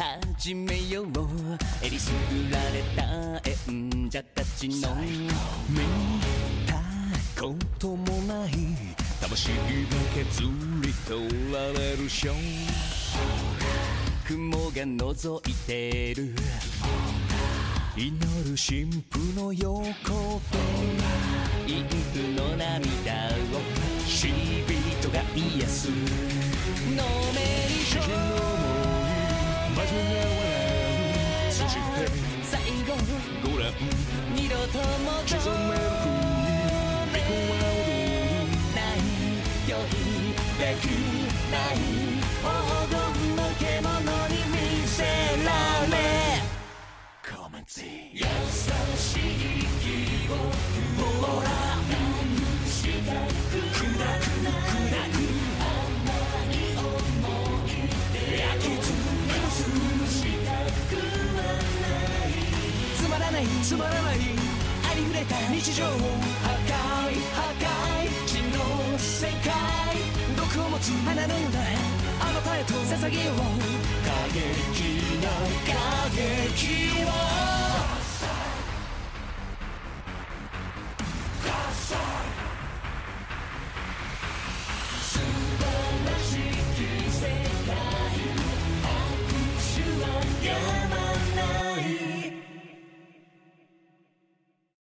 始めようえりすぐられた演者たちの見たこともない魂が削り取られる。ショー雲が覗いてる。祈る。神父の横でインクの涙を死人が癒すノー最後ご覧二度とも刻める風に猫は踊るないよいできない黄金の獣に。見せられ Come and see 優しい記憶ないつまらないありふれた日常を破壊破壊血の世界毒を持つ花のようなあなたへと捧げよう。過激な過激は